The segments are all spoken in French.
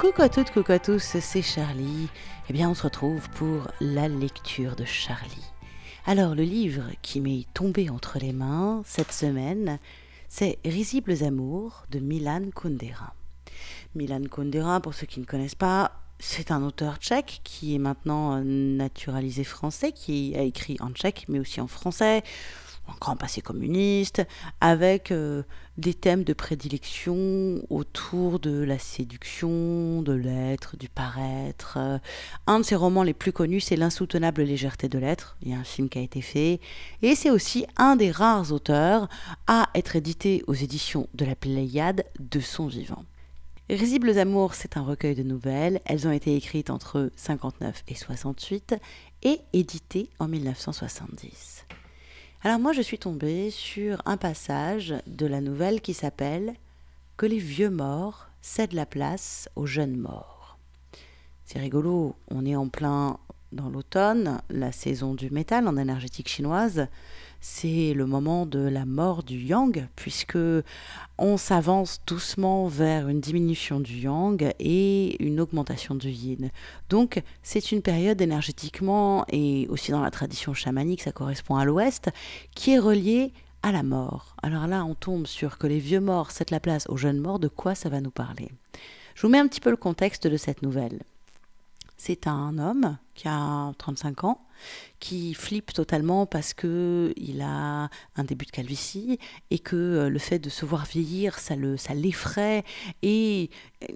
Coucou à toutes, coucou à tous, c'est Charlie. Eh bien, on se retrouve pour la lecture de Charlie. Alors, le livre qui m'est tombé entre les mains cette semaine, c'est Risibles Amours de Milan Kundera. Milan Kundera, pour ceux qui ne connaissent pas, c'est un auteur tchèque qui est maintenant naturalisé français, qui a écrit en tchèque mais aussi en français un grand passé communiste, avec euh, des thèmes de prédilection autour de la séduction, de l'être, du paraître. Un de ses romans les plus connus, c'est L'insoutenable légèreté de l'être. Il y a un film qui a été fait. Et c'est aussi un des rares auteurs à être édité aux éditions de la Pléiade de son vivant. Risibles Amours, c'est un recueil de nouvelles. Elles ont été écrites entre 59 et 68 et éditées en 1970. Alors moi je suis tombée sur un passage de la nouvelle qui s'appelle Que les vieux morts cèdent la place aux jeunes morts. C'est rigolo, on est en plein dans l'automne, la saison du métal en énergétique chinoise c'est le moment de la mort du yang, puisque on s'avance doucement vers une diminution du yang et une augmentation du yin. Donc c'est une période énergétiquement et aussi dans la tradition chamanique, ça correspond à l'ouest, qui est reliée à la mort. Alors là, on tombe sur que les vieux morts cèdent la place aux jeunes morts, de quoi ça va nous parler? Je vous mets un petit peu le contexte de cette nouvelle. C'est un homme qui a 35 ans, qui flippe totalement parce que il a un début de calvitie et que euh, le fait de se voir vieillir, ça le, ça l'effraie et euh,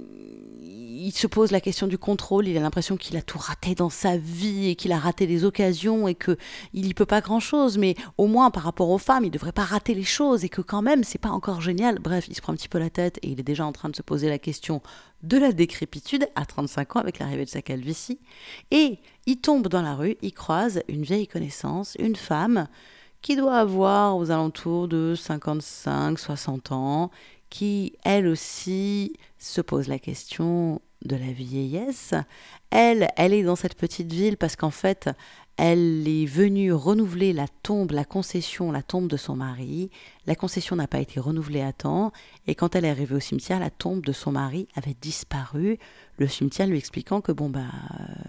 il se pose la question du contrôle. Il a l'impression qu'il a tout raté dans sa vie et qu'il a raté des occasions et que il y peut pas grand chose. Mais au moins par rapport aux femmes, il devrait pas rater les choses et que quand même c'est pas encore génial. Bref, il se prend un petit peu la tête et il est déjà en train de se poser la question de la décrépitude à 35 ans avec l'arrivée de sa calvitie. Et il tombe dans la rue, il croise une vieille connaissance, une femme qui doit avoir aux alentours de 55-60 ans, qui elle aussi se pose la question de la vieillesse. Elle, elle est dans cette petite ville parce qu'en fait, elle est venue renouveler la tombe, la concession, la tombe de son mari. La concession n'a pas été renouvelée à temps, et quand elle est arrivée au cimetière, la tombe de son mari avait disparu. Le cimetière lui expliquant que bon bah,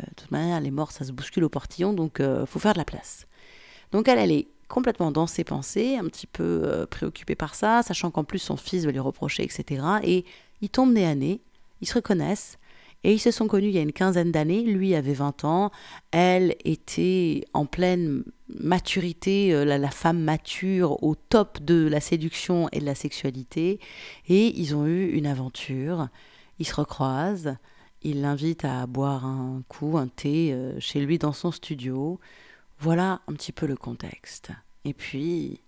de toute manière, les morts ça se bouscule au portillon, donc euh, faut faire de la place. Donc elle, elle est complètement dans ses pensées, un petit peu euh, préoccupée par ça, sachant qu'en plus son fils va lui reprocher, etc. Et ils tombent nez à nez, ils se reconnaissent, et ils se sont connus il y a une quinzaine d'années. Lui avait 20 ans, elle était en pleine maturité, euh, la, femme mature au top de la séduction et de la sexualité. Et ils ont eu une aventure. Ils se recroisent. Il l'invite à boire un coup, un thé euh, chez lui dans son studio. Voilà un petit peu le contexte. Et puis,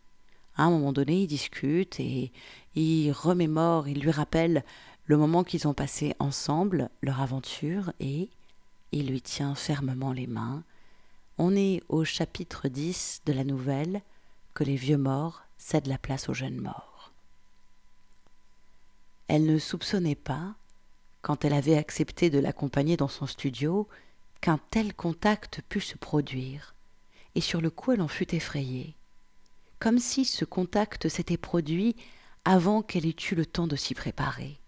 à un moment donné, ils discutent et il remémore, il lui rappelle le moment qu'ils ont passé ensemble, leur aventure, et il lui tient fermement les mains. On est au chapitre 10 de la nouvelle que les vieux morts cèdent la place aux jeunes morts. Elle ne soupçonnait pas, quand elle avait accepté de l'accompagner dans son studio, qu'un tel contact pût se produire, et sur le coup elle en fut effrayée, comme si ce contact s'était produit avant qu'elle ait eu le temps de s'y préparer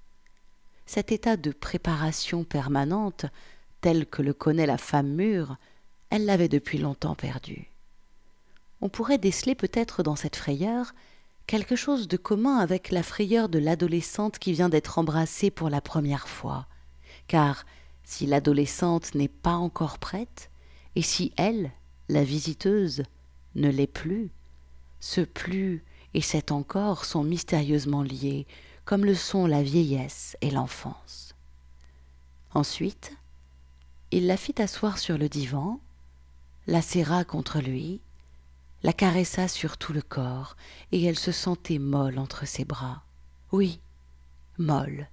cet état de préparation permanente, tel que le connaît la femme mûre, elle l'avait depuis longtemps perdu. On pourrait déceler peut-être dans cette frayeur quelque chose de commun avec la frayeur de l'adolescente qui vient d'être embrassée pour la première fois, car si l'adolescente n'est pas encore prête, et si elle, la visiteuse, ne l'est plus, ce plus et cet encore sont mystérieusement liés, comme le sont la vieillesse et l'enfance. Ensuite, il la fit asseoir sur le divan, la serra contre lui, la caressa sur tout le corps, et elle se sentait molle entre ses bras. Oui, molle,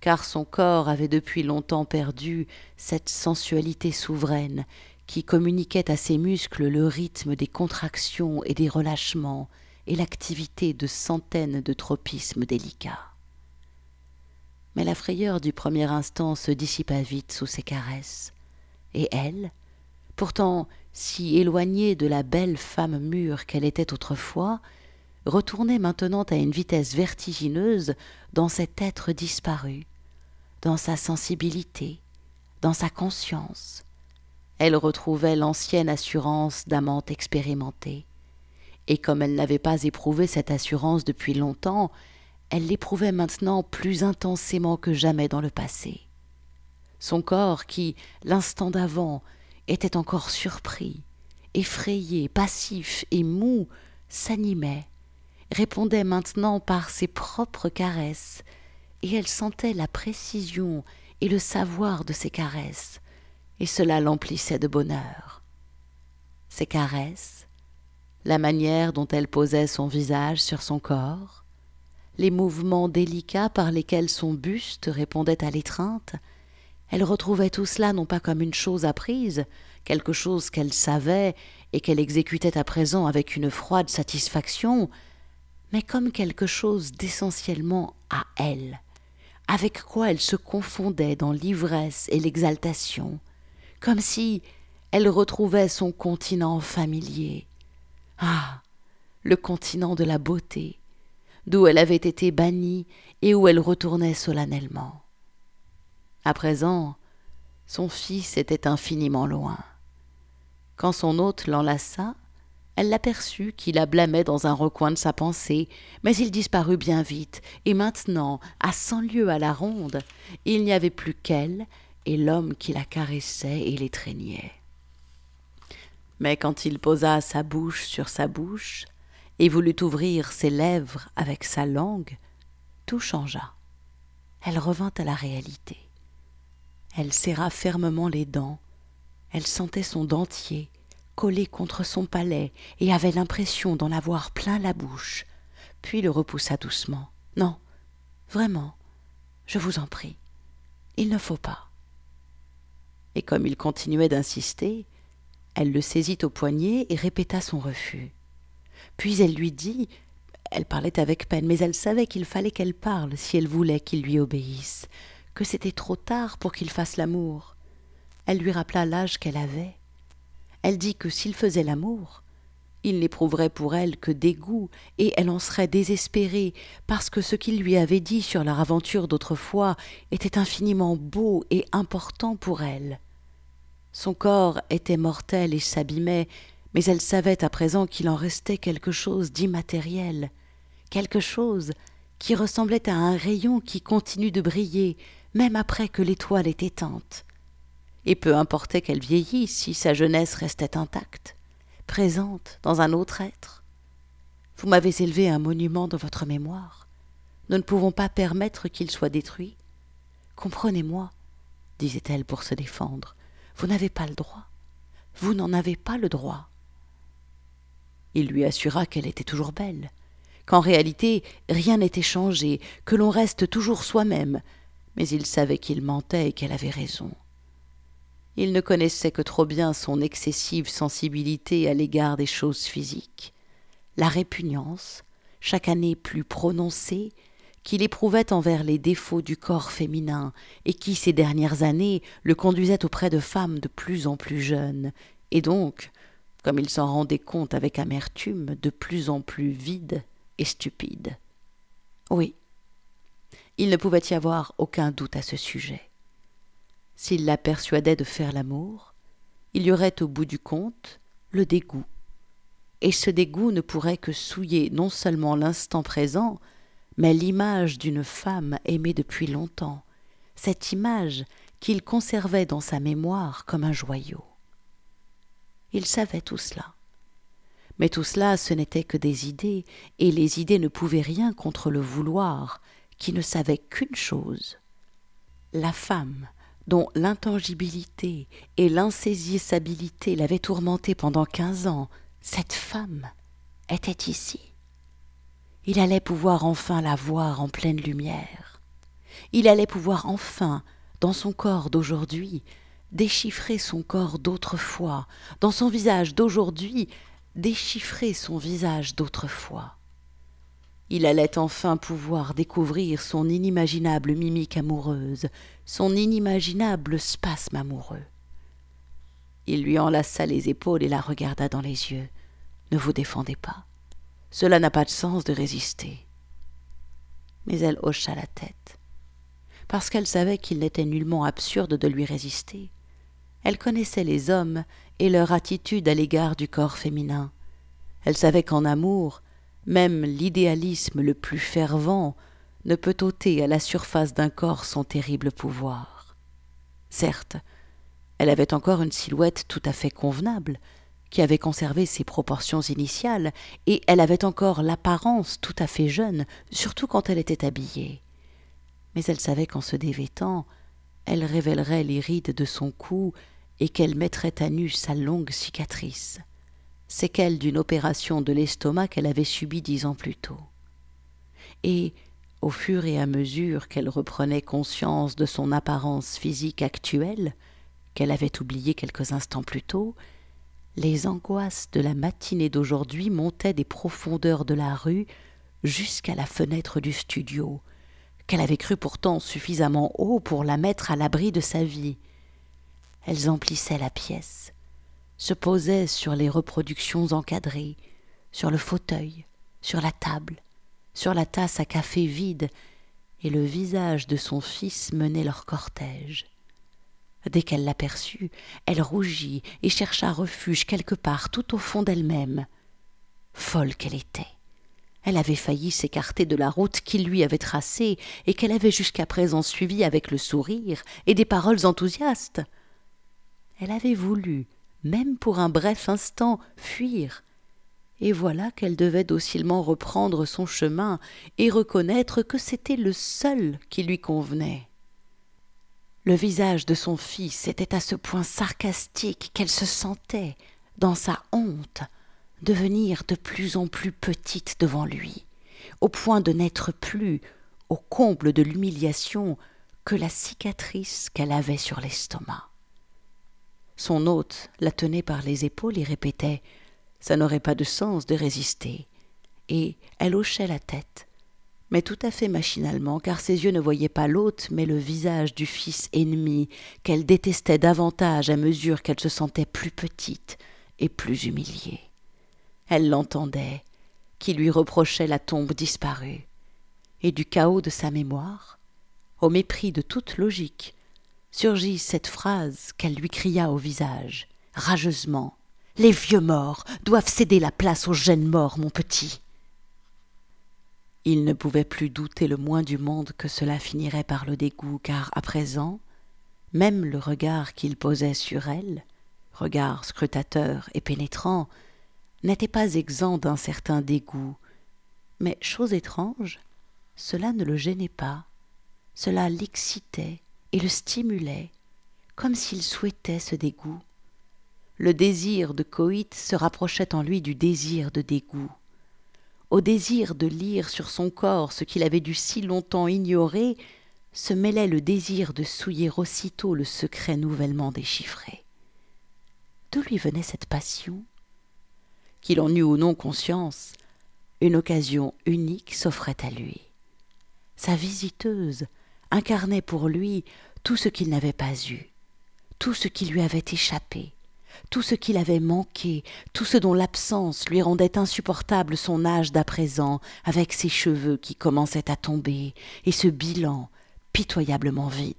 car son corps avait depuis longtemps perdu cette sensualité souveraine qui communiquait à ses muscles le rythme des contractions et des relâchements, et l'activité de centaines de tropismes délicats. Mais la frayeur du premier instant se dissipa vite sous ses caresses, et elle, pourtant si éloignée de la belle femme mûre qu'elle était autrefois, retournait maintenant à une vitesse vertigineuse dans cet être disparu, dans sa sensibilité, dans sa conscience. Elle retrouvait l'ancienne assurance d'amante expérimentée. Et comme elle n'avait pas éprouvé cette assurance depuis longtemps, elle l'éprouvait maintenant plus intensément que jamais dans le passé. Son corps, qui, l'instant d'avant, était encore surpris, effrayé, passif et mou, s'animait, répondait maintenant par ses propres caresses, et elle sentait la précision et le savoir de ses caresses, et cela l'emplissait de bonheur. Ses caresses, la manière dont elle posait son visage sur son corps, les mouvements délicats par lesquels son buste répondait à l'étreinte, elle retrouvait tout cela non pas comme une chose apprise, quelque chose qu'elle savait et qu'elle exécutait à présent avec une froide satisfaction, mais comme quelque chose d'essentiellement à elle, avec quoi elle se confondait dans l'ivresse et l'exaltation, comme si elle retrouvait son continent familier. Ah. Le continent de la beauté, d'où elle avait été bannie et où elle retournait solennellement. À présent, son fils était infiniment loin. Quand son hôte l'enlaça, elle l'aperçut qui la blâmait dans un recoin de sa pensée, mais il disparut bien vite, et maintenant, à cent lieues à la ronde, il n'y avait plus qu'elle et l'homme qui la caressait et l'étreignait. Mais quand il posa sa bouche sur sa bouche, et voulut ouvrir ses lèvres avec sa langue, tout changea. Elle revint à la réalité. Elle serra fermement les dents, elle sentait son dentier, collé contre son palais et avait l'impression d'en avoir plein la bouche, puis le repoussa doucement. Non, vraiment, je vous en prie, il ne faut pas. Et comme il continuait d'insister, elle le saisit au poignet et répéta son refus. Puis elle lui dit elle parlait avec peine, mais elle savait qu'il fallait qu'elle parle si elle voulait qu'il lui obéisse, que c'était trop tard pour qu'il fasse l'amour. Elle lui rappela l'âge qu'elle avait, elle dit que s'il faisait l'amour, il n'éprouverait pour elle que dégoût, et elle en serait désespérée, parce que ce qu'il lui avait dit sur leur aventure d'autrefois était infiniment beau et important pour elle. Son corps était mortel et s'abîmait, mais elle savait à présent qu'il en restait quelque chose d'immatériel, quelque chose qui ressemblait à un rayon qui continue de briller, même après que l'étoile est éteinte et peu importait qu'elle vieillisse si sa jeunesse restait intacte, présente dans un autre être. Vous m'avez élevé un monument dans votre mémoire. Nous ne pouvons pas permettre qu'il soit détruit. Comprenez-moi, disait-elle pour se défendre, vous n'avez pas le droit. Vous n'en avez pas le droit. Il lui assura qu'elle était toujours belle, qu'en réalité rien n'était changé, que l'on reste toujours soi-même, mais il savait qu'il mentait et qu'elle avait raison. Il ne connaissait que trop bien son excessive sensibilité à l'égard des choses physiques, la répugnance, chaque année plus prononcée, qu'il éprouvait envers les défauts du corps féminin et qui, ces dernières années, le conduisait auprès de femmes de plus en plus jeunes, et donc, comme il s'en rendait compte avec amertume, de plus en plus vide et stupide. Oui, il ne pouvait y avoir aucun doute à ce sujet. S'il la persuadait de faire l'amour, il y aurait au bout du compte le dégoût. Et ce dégoût ne pourrait que souiller non seulement l'instant présent, mais l'image d'une femme aimée depuis longtemps, cette image qu'il conservait dans sa mémoire comme un joyau. Il savait tout cela. Mais tout cela, ce n'était que des idées, et les idées ne pouvaient rien contre le vouloir, qui ne savait qu'une chose. La femme dont l'intangibilité et l'insaisissabilité l'avaient tourmenté pendant quinze ans, cette femme était ici. Il allait pouvoir enfin la voir en pleine lumière. Il allait pouvoir enfin, dans son corps d'aujourd'hui, déchiffrer son corps d'autrefois, dans son visage d'aujourd'hui, déchiffrer son visage d'autrefois. Il allait enfin pouvoir découvrir son inimaginable mimique amoureuse, son inimaginable spasme amoureux. Il lui enlaça les épaules et la regarda dans les yeux. Ne vous défendez pas. Cela n'a pas de sens de résister. Mais elle hocha la tête. parce qu'elle savait qu'il n'était nullement absurde de lui résister. Elle connaissait les hommes et leur attitude à l'égard du corps féminin. Elle savait qu'en amour, même l'idéalisme le plus fervent ne peut ôter à la surface d'un corps son terrible pouvoir. Certes, elle avait encore une silhouette tout à fait convenable, qui avait conservé ses proportions initiales, et elle avait encore l'apparence tout à fait jeune, surtout quand elle était habillée. Mais elle savait qu'en se dévêtant, elle révélerait les rides de son cou et qu'elle mettrait à nu sa longue cicatrice, séquelle d'une opération de l'estomac qu'elle avait subie dix ans plus tôt. Et, au fur et à mesure qu'elle reprenait conscience de son apparence physique actuelle, qu'elle avait oubliée quelques instants plus tôt, les angoisses de la matinée d'aujourd'hui montaient des profondeurs de la rue jusqu'à la fenêtre du studio, qu'elle avait cru pourtant suffisamment haut pour la mettre à l'abri de sa vie. Elles emplissaient la pièce, se posaient sur les reproductions encadrées, sur le fauteuil, sur la table, sur la tasse à café vide, et le visage de son fils menait leur cortège. Dès qu'elle l'aperçut, elle rougit et chercha refuge quelque part tout au fond d'elle-même. Folle qu'elle était. Elle avait failli s'écarter de la route qu'il lui avait tracée et qu'elle avait jusqu'à présent suivie avec le sourire et des paroles enthousiastes. Elle avait voulu, même pour un bref instant, fuir. Et voilà qu'elle devait docilement reprendre son chemin et reconnaître que c'était le seul qui lui convenait. Le visage de son fils était à ce point sarcastique qu'elle se sentait, dans sa honte, devenir de plus en plus petite devant lui, au point de n'être plus, au comble de l'humiliation, que la cicatrice qu'elle avait sur l'estomac. Son hôte la tenait par les épaules et répétait Ça n'aurait pas de sens de résister. Et elle hochait la tête, mais tout à fait machinalement, car ses yeux ne voyaient pas l'hôte, mais le visage du fils ennemi, qu'elle détestait davantage à mesure qu'elle se sentait plus petite et plus humiliée. Elle l'entendait, qui lui reprochait la tombe disparue, et du chaos de sa mémoire, au mépris de toute logique, surgit cette phrase qu'elle lui cria au visage, rageusement. Les vieux morts doivent céder la place aux jeunes morts, mon petit. Il ne pouvait plus douter le moins du monde que cela finirait par le dégoût, car à présent, même le regard qu'il posait sur elle, regard scrutateur et pénétrant, n'était pas exempt d'un certain dégoût. Mais, chose étrange, cela ne le gênait pas, cela l'excitait et le stimulait, comme s'il souhaitait ce dégoût. Le désir de coït se rapprochait en lui du désir de dégoût au désir de lire sur son corps ce qu'il avait dû si longtemps ignorer, se mêlait le désir de souiller aussitôt le secret nouvellement déchiffré. D'où lui venait cette passion? Qu'il en eût ou non conscience, une occasion unique s'offrait à lui. Sa visiteuse incarnait pour lui tout ce qu'il n'avait pas eu, tout ce qui lui avait échappé, tout ce qu'il avait manqué, tout ce dont l'absence lui rendait insupportable son âge d'à présent, avec ses cheveux qui commençaient à tomber, et ce bilan pitoyablement vide.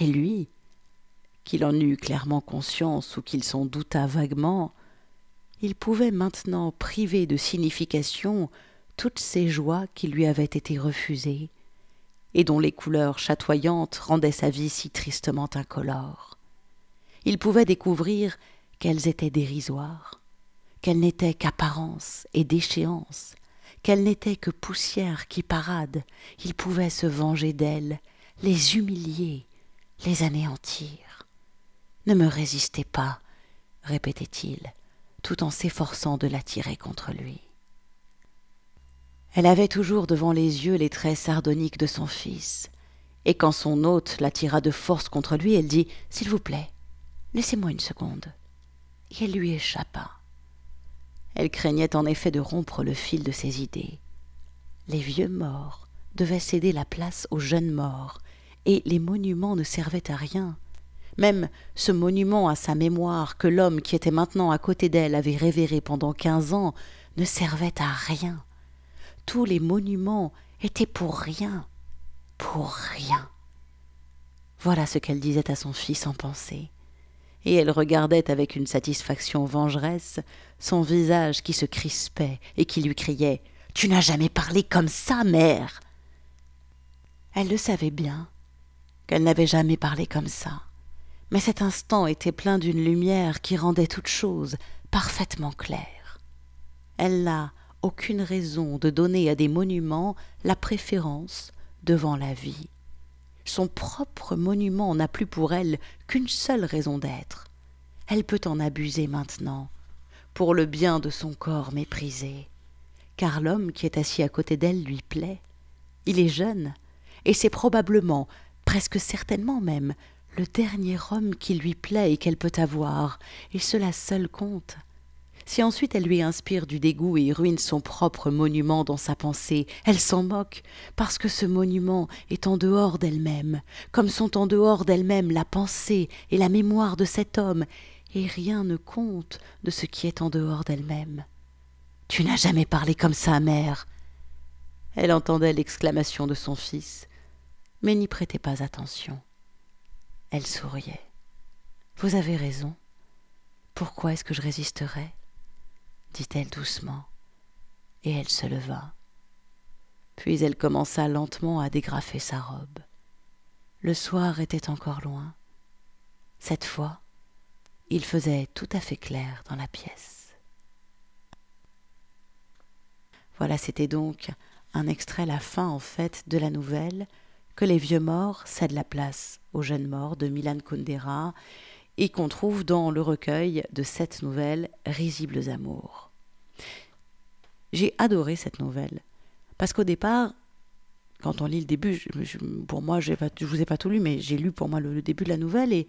Et lui, qu'il en eût clairement conscience ou qu'il s'en doutât vaguement, il pouvait maintenant priver de signification toutes ces joies qui lui avaient été refusées, et dont les couleurs chatoyantes rendaient sa vie si tristement incolore il pouvait découvrir qu'elles étaient dérisoires, qu'elles n'étaient qu'apparence et déchéance, qu'elles n'étaient que poussière qui parade, il pouvait se venger d'elles, les humilier, les anéantir. Ne me résistez pas, répétait-il, tout en s'efforçant de l'attirer contre lui. Elle avait toujours devant les yeux les traits sardoniques de son fils, et quand son hôte l'attira de force contre lui, elle dit S'il vous plaît, Laissez-moi une seconde. Et elle lui échappa. Elle craignait en effet de rompre le fil de ses idées. Les vieux morts devaient céder la place aux jeunes morts, et les monuments ne servaient à rien. Même ce monument à sa mémoire que l'homme qui était maintenant à côté d'elle avait révéré pendant quinze ans ne servait à rien. Tous les monuments étaient pour rien. pour rien. Voilà ce qu'elle disait à son fils en pensée. Et elle regardait avec une satisfaction vengeresse son visage qui se crispait et qui lui criait Tu n'as jamais parlé comme ça, mère Elle le savait bien, qu'elle n'avait jamais parlé comme ça. Mais cet instant était plein d'une lumière qui rendait toute chose parfaitement claire. Elle n'a aucune raison de donner à des monuments la préférence devant la vie son propre monument n'a plus pour elle qu'une seule raison d'être. Elle peut en abuser maintenant, pour le bien de son corps méprisé, car l'homme qui est assis à côté d'elle lui plaît. Il est jeune, et c'est probablement, presque certainement même, le dernier homme qui lui plaît et qu'elle peut avoir, et cela seul compte. Si ensuite elle lui inspire du dégoût et ruine son propre monument dans sa pensée, elle s'en moque, parce que ce monument est en dehors d'elle-même, comme sont en dehors d'elle-même la pensée et la mémoire de cet homme, et rien ne compte de ce qui est en dehors d'elle-même. Tu n'as jamais parlé comme ça, mère. Elle entendait l'exclamation de son fils, mais n'y prêtait pas attention. Elle souriait. Vous avez raison. Pourquoi est-ce que je résisterais? Dit-elle doucement, et elle se leva. Puis elle commença lentement à dégrafer sa robe. Le soir était encore loin. Cette fois, il faisait tout à fait clair dans la pièce. Voilà, c'était donc un extrait, la fin en fait, de la nouvelle que les vieux morts cèdent la place aux jeunes morts de Milan Kundera et qu'on trouve dans le recueil de cette nouvelle Risibles amours. J'ai adoré cette nouvelle. Parce qu'au départ, quand on lit le début, pour moi, je ne vous ai pas tout lu, mais j'ai lu pour moi le, début de la nouvelle et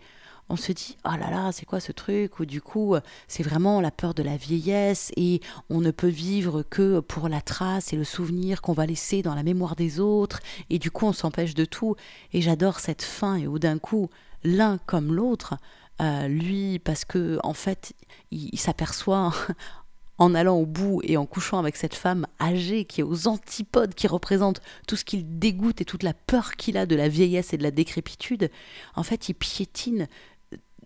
on se dit oh là là, c'est quoi ce truc? Ou du coup, c'est vraiment la peur de la vieillesse et on ne peut vivre que pour la trace et le souvenir qu'on va laisser dans la mémoire des autres et du coup, on s'empêche de tout. Et j'adore cette fin et où d'un coup, l'un comme l'autre, euh, lui, parce que en fait, il s'aperçoit en allant au bout et en couchant avec cette femme âgée qui est aux antipodes, qui représente tout ce qu'il dégoûte et toute la peur qu'il a de la vieillesse et de la décrépitude, en fait, il piétine,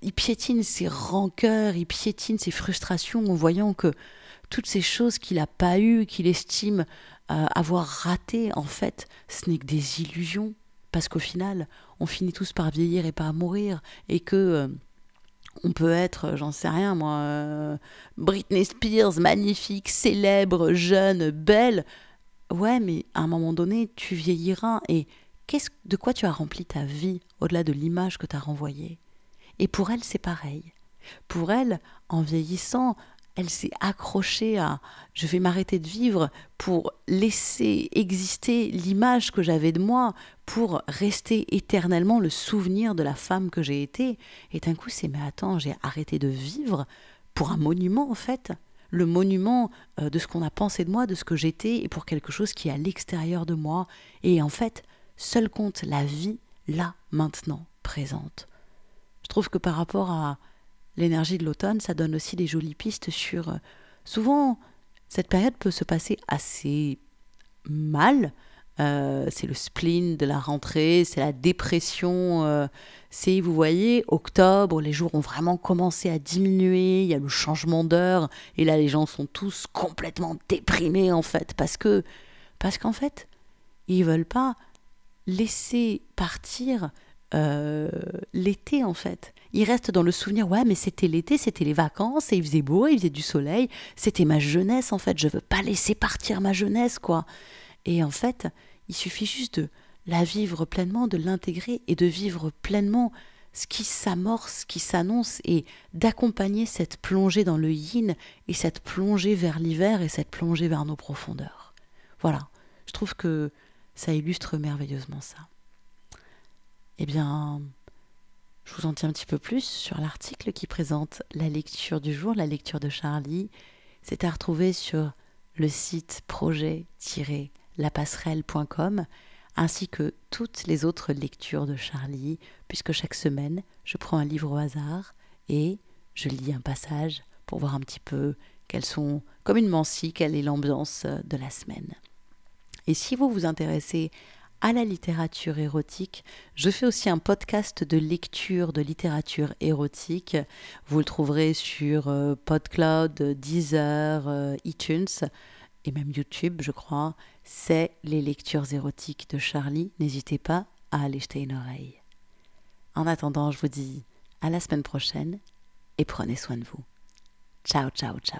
il piétine ses rancœurs, il piétine ses frustrations en voyant que toutes ces choses qu'il n'a pas eues, qu'il estime euh, avoir ratées, en fait, ce n'est que des illusions. Parce qu'au final, on finit tous par vieillir et par mourir, et que euh, on peut être, j'en sais rien moi, euh, Britney Spears, magnifique, célèbre, jeune, belle. Ouais, mais à un moment donné, tu vieilliras et qu'est-ce, de quoi tu as rempli ta vie au-delà de l'image que tu as renvoyée? Et pour elle, c'est pareil. Pour elle, en vieillissant, elle s'est accrochée à je vais m'arrêter de vivre pour laisser exister l'image que j'avais de moi, pour rester éternellement le souvenir de la femme que j'ai été. Et d'un coup, c'est mais attends, j'ai arrêté de vivre pour un monument en fait, le monument euh, de ce qu'on a pensé de moi, de ce que j'étais, et pour quelque chose qui est à l'extérieur de moi. Et en fait, seul compte la vie, là, maintenant, présente. Je trouve que par rapport à l'énergie de l'automne, ça donne aussi des jolies pistes sur... Euh, souvent, cette période peut se passer assez mal. Euh, c'est le spleen de la rentrée, c'est la dépression. Euh, c'est, vous voyez, octobre, les jours ont vraiment commencé à diminuer, il y a le changement d'heure, et là les gens sont tous complètement déprimés en fait, parce que, parce qu'en fait, ils veulent pas laisser partir l'été en fait il reste dans le souvenir, ouais, mais c'était l'été, c'était les vacances, et il faisait beau, il faisait du soleil, c'était ma jeunesse en fait, je veux pas laisser partir ma jeunesse, quoi. Et en fait, il suffit juste de la vivre pleinement, de l'intégrer et de vivre pleinement ce qui s'amorce, ce qui s'annonce, et d'accompagner cette plongée dans le yin, et cette plongée vers l'hiver, et cette plongée vers nos profondeurs. Voilà, je trouve que ça illustre merveilleusement ça. Eh bien, je vous en dis un petit peu plus sur l'article qui présente la lecture du jour, la lecture de Charlie. C'est à retrouver sur le site projet-lapasserelle.com ainsi que toutes les autres lectures de Charlie, puisque chaque semaine, je prends un livre au hasard et je lis un passage pour voir un petit peu quelles sont, comme une mancie, quelle est l'ambiance de la semaine. Et si vous vous intéressez à la littérature érotique. Je fais aussi un podcast de lecture de littérature érotique. Vous le trouverez sur euh, PodCloud, Deezer, euh, iTunes et même YouTube, je crois. C'est les lectures érotiques de Charlie. N'hésitez pas à aller jeter une oreille. En attendant, je vous dis à la semaine prochaine et prenez soin de vous. Ciao, ciao, ciao.